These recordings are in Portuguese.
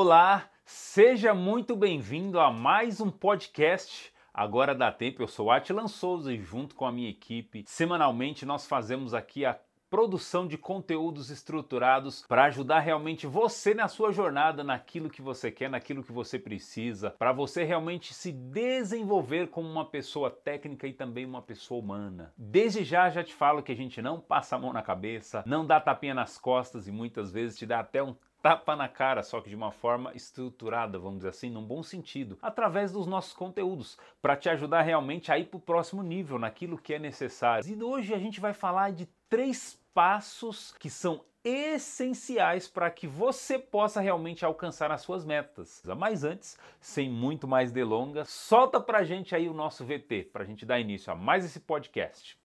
Olá, seja muito bem-vindo a mais um podcast. Agora dá tempo, eu sou Atilan Souza e junto com a minha equipe, semanalmente nós fazemos aqui a produção de conteúdos estruturados para ajudar realmente você na sua jornada, naquilo que você quer, naquilo que você precisa, para você realmente se desenvolver como uma pessoa técnica e também uma pessoa humana. Desde já já te falo que a gente não passa a mão na cabeça, não dá tapinha nas costas e muitas vezes te dá até um tapa na cara, só que de uma forma estruturada, vamos dizer assim, num bom sentido, através dos nossos conteúdos, para te ajudar realmente a ir para o próximo nível, naquilo que é necessário. E hoje a gente vai falar de três passos que são essenciais para que você possa realmente alcançar as suas metas. Mas antes, sem muito mais delongas, solta pra gente aí o nosso VT, para a gente dar início a mais esse podcast.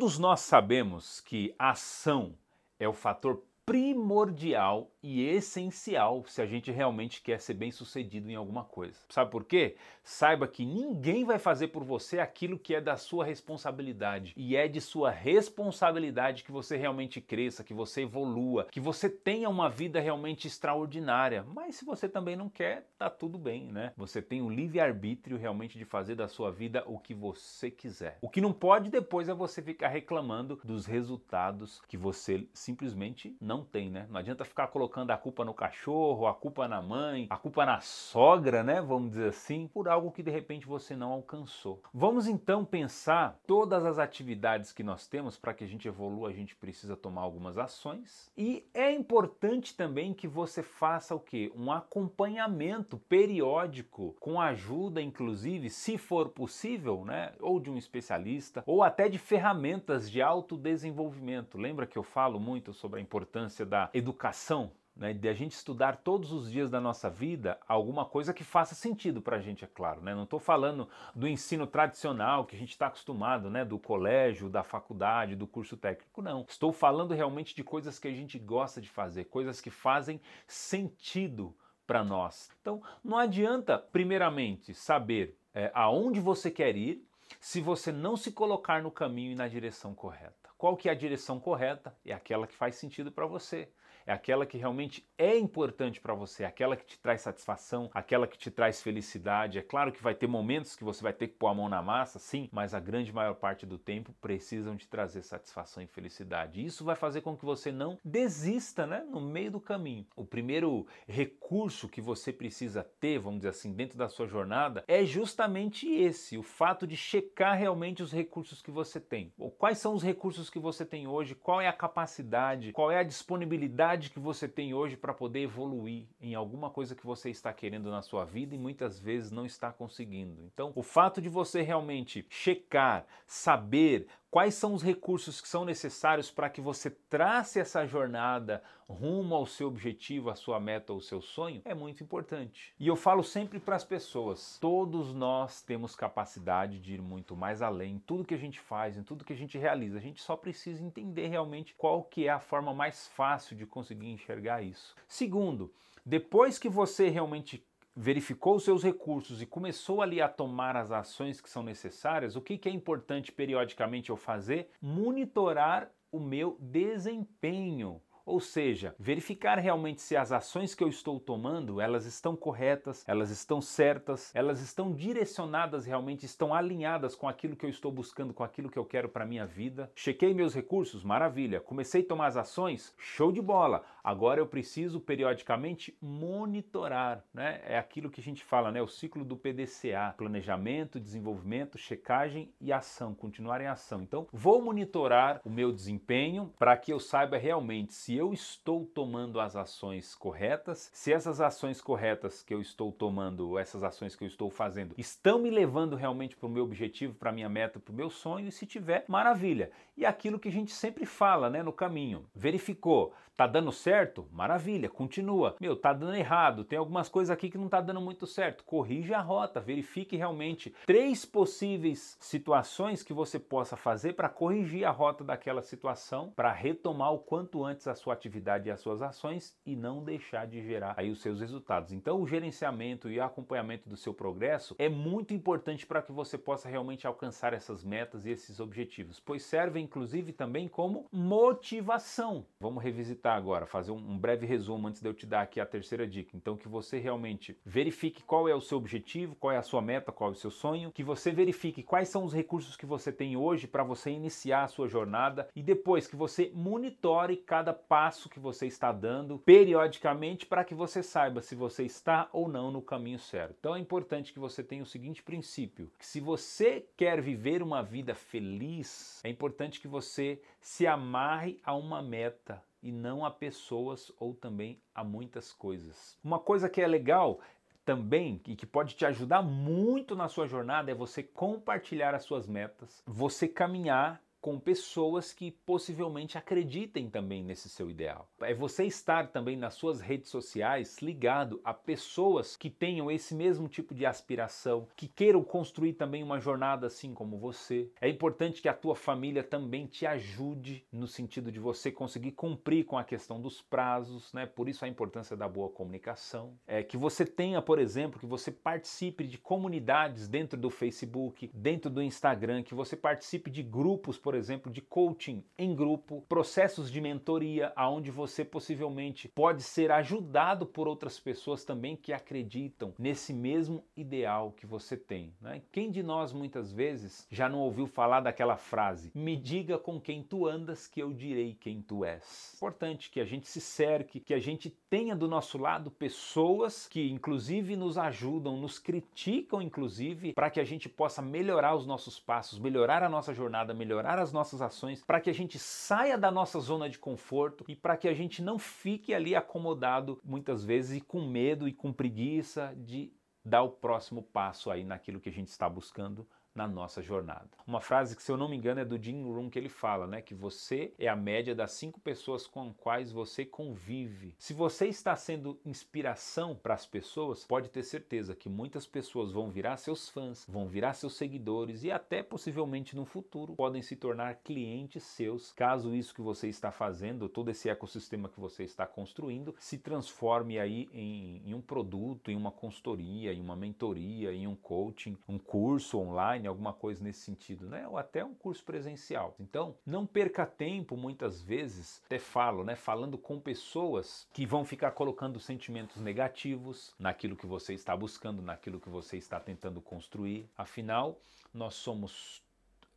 Todos nós sabemos que a ação é o fator primordial e essencial se a gente realmente quer ser bem sucedido em alguma coisa. Sabe por quê? Saiba que ninguém vai fazer por você aquilo que é da sua responsabilidade. E é de sua responsabilidade que você realmente cresça, que você evolua, que você tenha uma vida realmente extraordinária. Mas se você também não quer, tá tudo bem, né? Você tem o livre-arbítrio realmente de fazer da sua vida o que você quiser. O que não pode depois é você ficar reclamando dos resultados que você simplesmente não tem, né? Não adianta ficar colocando colocando a culpa no cachorro, a culpa na mãe, a culpa na sogra, né? Vamos dizer assim, por algo que de repente você não alcançou. Vamos então pensar todas as atividades que nós temos para que a gente evolua, a gente precisa tomar algumas ações. E é importante também que você faça o que? Um acompanhamento periódico com ajuda, inclusive, se for possível, né? Ou de um especialista, ou até de ferramentas de autodesenvolvimento. Lembra que eu falo muito sobre a importância da educação né, de a gente estudar todos os dias da nossa vida alguma coisa que faça sentido para a gente, é claro. Né? Não estou falando do ensino tradicional que a gente está acostumado, né, do colégio, da faculdade, do curso técnico, não. Estou falando realmente de coisas que a gente gosta de fazer, coisas que fazem sentido para nós. Então, não adianta, primeiramente, saber é, aonde você quer ir se você não se colocar no caminho e na direção correta. Qual que é a direção correta? É aquela que faz sentido para você é aquela que realmente é importante para você, aquela que te traz satisfação, aquela que te traz felicidade. É claro que vai ter momentos que você vai ter que pôr a mão na massa, sim, mas a grande maior parte do tempo precisam te trazer satisfação e felicidade. Isso vai fazer com que você não desista, né, no meio do caminho. O primeiro recurso que você precisa ter, vamos dizer assim, dentro da sua jornada é justamente esse, o fato de checar realmente os recursos que você tem. Quais são os recursos que você tem hoje, qual é a capacidade, qual é a disponibilidade que você tem hoje para poder evoluir em alguma coisa que você está querendo na sua vida e muitas vezes não está conseguindo. Então, o fato de você realmente checar, saber quais são os recursos que são necessários para que você trace essa jornada rumo ao seu objetivo, à sua meta ou seu sonho é muito importante. E eu falo sempre para as pessoas: todos nós temos capacidade de ir muito mais além em tudo que a gente faz, em tudo que a gente realiza. A gente só precisa entender realmente qual que é a forma mais fácil de conseguir enxergar isso. Segundo, depois que você realmente verificou os seus recursos e começou ali a tomar as ações que são necessárias, o que, que é importante periodicamente eu fazer? Monitorar o meu desempenho. Ou seja, verificar realmente se as ações que eu estou tomando, elas estão corretas, elas estão certas, elas estão direcionadas realmente, estão alinhadas com aquilo que eu estou buscando, com aquilo que eu quero para minha vida. Chequei meus recursos, maravilha. Comecei a tomar as ações, show de bola. Agora eu preciso periodicamente monitorar, né? É aquilo que a gente fala, né? O ciclo do PDCA, planejamento, desenvolvimento, checagem e ação, continuar em ação. Então, vou monitorar o meu desempenho para que eu saiba realmente se eu estou tomando as ações corretas, se essas ações corretas que eu estou tomando, essas ações que eu estou fazendo, estão me levando realmente para o meu objetivo, para a minha meta, para o meu sonho, e se tiver, maravilha. E aquilo que a gente sempre fala né, no caminho, verificou, tá dando certo certo? Maravilha, continua. Meu, tá dando errado, tem algumas coisas aqui que não tá dando muito certo. Corrija a rota, verifique realmente três possíveis situações que você possa fazer para corrigir a rota daquela situação, para retomar o quanto antes a sua atividade e as suas ações e não deixar de gerar aí os seus resultados. Então, o gerenciamento e o acompanhamento do seu progresso é muito importante para que você possa realmente alcançar essas metas e esses objetivos, pois serve inclusive também como motivação. Vamos revisitar agora, fazer um breve resumo antes de eu te dar aqui a terceira dica. Então, que você realmente verifique qual é o seu objetivo, qual é a sua meta, qual é o seu sonho, que você verifique quais são os recursos que você tem hoje para você iniciar a sua jornada e depois que você monitore cada passo que você está dando periodicamente para que você saiba se você está ou não no caminho certo. Então é importante que você tenha o seguinte princípio, que se você quer viver uma vida feliz, é importante que você se amarre a uma meta e não a pessoas ou também a muitas coisas. Uma coisa que é legal também e que pode te ajudar muito na sua jornada é você compartilhar as suas metas, você caminhar com pessoas que possivelmente acreditem também nesse seu ideal. É você estar também nas suas redes sociais ligado a pessoas que tenham esse mesmo tipo de aspiração, que queiram construir também uma jornada assim como você. É importante que a tua família também te ajude no sentido de você conseguir cumprir com a questão dos prazos, né? Por isso a importância da boa comunicação. É que você tenha, por exemplo, que você participe de comunidades dentro do Facebook, dentro do Instagram, que você participe de grupos, por por exemplo, de coaching em grupo, processos de mentoria, aonde você possivelmente pode ser ajudado por outras pessoas também que acreditam nesse mesmo ideal que você tem. Né? Quem de nós muitas vezes já não ouviu falar daquela frase: "Me diga com quem tu andas, que eu direi quem tu és". Importante que a gente se cerque, que a gente tenha do nosso lado pessoas que inclusive nos ajudam, nos criticam inclusive, para que a gente possa melhorar os nossos passos, melhorar a nossa jornada, melhorar as nossas ações, para que a gente saia da nossa zona de conforto e para que a gente não fique ali acomodado muitas vezes e com medo e com preguiça de dar o próximo passo aí naquilo que a gente está buscando na nossa jornada. Uma frase que, se eu não me engano, é do Jim Rohn que ele fala, né? Que você é a média das cinco pessoas com quais você convive. Se você está sendo inspiração para as pessoas, pode ter certeza que muitas pessoas vão virar seus fãs, vão virar seus seguidores e até possivelmente no futuro podem se tornar clientes seus, caso isso que você está fazendo, todo esse ecossistema que você está construindo, se transforme aí em, em um produto, em uma consultoria, em uma mentoria, em um coaching, um curso online, alguma coisa nesse sentido, né? Ou até um curso presencial. Então, não perca tempo muitas vezes, até falo, né, falando com pessoas que vão ficar colocando sentimentos negativos naquilo que você está buscando, naquilo que você está tentando construir. Afinal, nós somos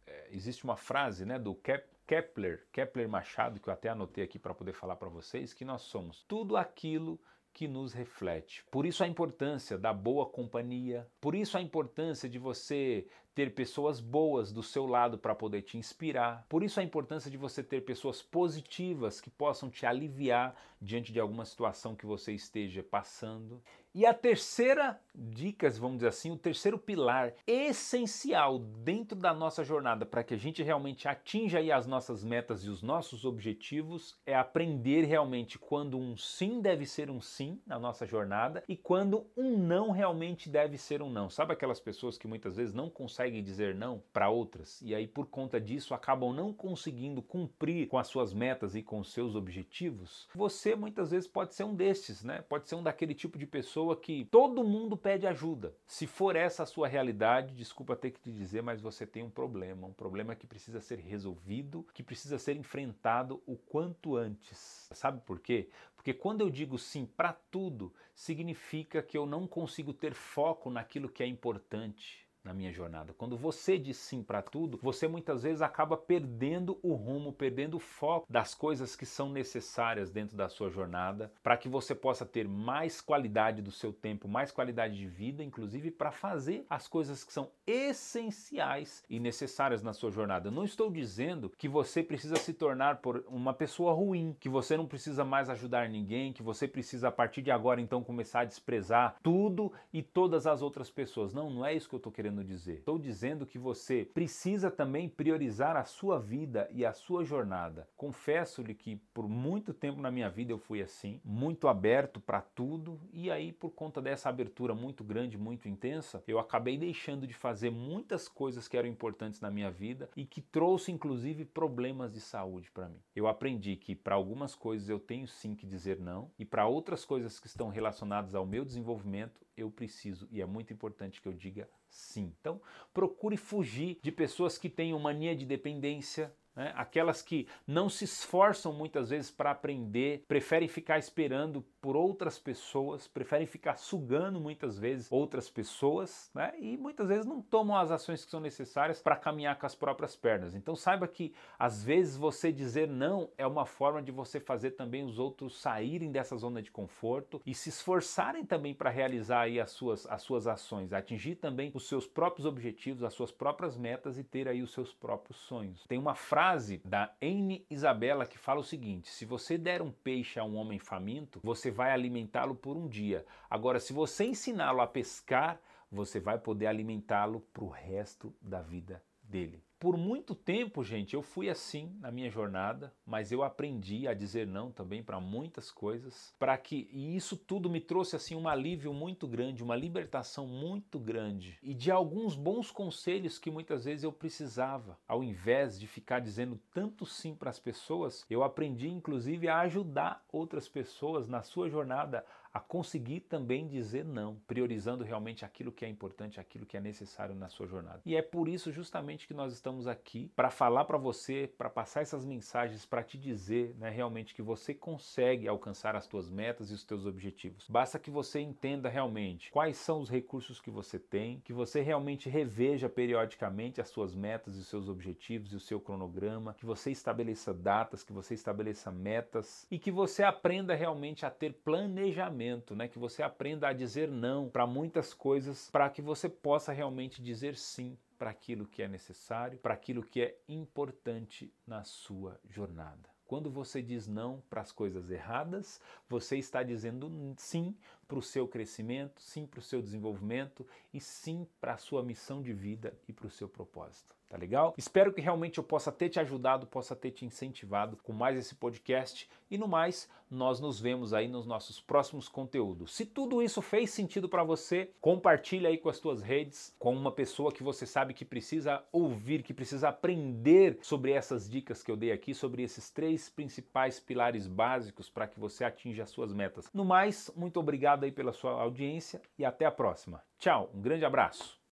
é, existe uma frase, né, do Kep Kepler, Kepler Machado, que eu até anotei aqui para poder falar para vocês, que nós somos tudo aquilo que nos reflete. Por isso a importância da boa companhia, por isso a importância de você ter pessoas boas do seu lado para poder te inspirar. Por isso a importância de você ter pessoas positivas que possam te aliviar diante de alguma situação que você esteja passando. E a terceira dica, vamos dizer assim, o terceiro pilar essencial dentro da nossa jornada para que a gente realmente atinja as nossas metas e os nossos objetivos é aprender realmente quando um sim deve ser um sim na nossa jornada e quando um não realmente deve ser um não. Sabe aquelas pessoas que muitas vezes não conseguem dizer não para outras e aí por conta disso acabam não conseguindo cumprir com as suas metas e com seus objetivos? Você muitas vezes pode ser um desses, né? Pode ser um daquele tipo de pessoa que todo mundo pede ajuda. Se for essa a sua realidade, desculpa ter que te dizer, mas você tem um problema, um problema que precisa ser resolvido, que precisa ser enfrentado o quanto antes. Sabe por quê? Porque quando eu digo sim para tudo, significa que eu não consigo ter foco naquilo que é importante na minha jornada. Quando você diz sim para tudo, você muitas vezes acaba perdendo o rumo, perdendo o foco das coisas que são necessárias dentro da sua jornada, para que você possa ter mais qualidade do seu tempo, mais qualidade de vida, inclusive para fazer as coisas que são essenciais e necessárias na sua jornada. Eu não estou dizendo que você precisa se tornar por uma pessoa ruim, que você não precisa mais ajudar ninguém, que você precisa a partir de agora então começar a desprezar tudo e todas as outras pessoas. Não, não é isso que eu estou querendo querendo dizer? Estou dizendo que você precisa também priorizar a sua vida e a sua jornada. Confesso-lhe que por muito tempo na minha vida eu fui assim, muito aberto para tudo, e aí por conta dessa abertura muito grande, muito intensa, eu acabei deixando de fazer muitas coisas que eram importantes na minha vida e que trouxe inclusive problemas de saúde para mim. Eu aprendi que para algumas coisas eu tenho sim que dizer não e para outras coisas que estão relacionadas ao meu desenvolvimento eu preciso e é muito importante que eu diga sim. Então, procure fugir de pessoas que tenham mania de dependência, né? Aquelas que não se esforçam muitas vezes para aprender, preferem ficar esperando por outras pessoas, preferem ficar sugando muitas vezes outras pessoas né? e muitas vezes não tomam as ações que são necessárias para caminhar com as próprias pernas. Então saiba que às vezes você dizer não é uma forma de você fazer também os outros saírem dessa zona de conforto e se esforçarem também para realizar aí as suas, as suas ações, atingir também os seus próprios objetivos, as suas próprias metas e ter aí os seus próprios sonhos. Tem uma frase frase da Anne Isabela que fala o seguinte: se você der um peixe a um homem faminto, você vai alimentá-lo por um dia. Agora, se você ensiná-lo a pescar, você vai poder alimentá-lo para o resto da vida dele. Por muito tempo, gente, eu fui assim na minha jornada, mas eu aprendi a dizer não também para muitas coisas, para que e isso tudo me trouxe assim um alívio muito grande, uma libertação muito grande e de alguns bons conselhos que muitas vezes eu precisava. Ao invés de ficar dizendo tanto sim para as pessoas, eu aprendi inclusive a ajudar outras pessoas na sua jornada a conseguir também dizer não, priorizando realmente aquilo que é importante, aquilo que é necessário na sua jornada. E é por isso justamente que nós estamos aqui para falar para você, para passar essas mensagens, para te dizer, né, realmente que você consegue alcançar as tuas metas e os teus objetivos. Basta que você entenda realmente quais são os recursos que você tem, que você realmente reveja periodicamente as suas metas e os seus objetivos e o seu cronograma, que você estabeleça datas, que você estabeleça metas e que você aprenda realmente a ter planejamento né? Que você aprenda a dizer não para muitas coisas, para que você possa realmente dizer sim para aquilo que é necessário, para aquilo que é importante na sua jornada. Quando você diz não para as coisas erradas, você está dizendo sim para o seu crescimento, sim para o seu desenvolvimento e sim para a sua missão de vida e para o seu propósito. Tá legal? Espero que realmente eu possa ter te ajudado, possa ter te incentivado com mais esse podcast. E no mais, nós nos vemos aí nos nossos próximos conteúdos. Se tudo isso fez sentido para você, compartilha aí com as tuas redes, com uma pessoa que você sabe que precisa ouvir, que precisa aprender sobre essas dicas que eu dei aqui, sobre esses três principais pilares básicos para que você atinja as suas metas. No mais, muito obrigado aí pela sua audiência e até a próxima. Tchau, um grande abraço.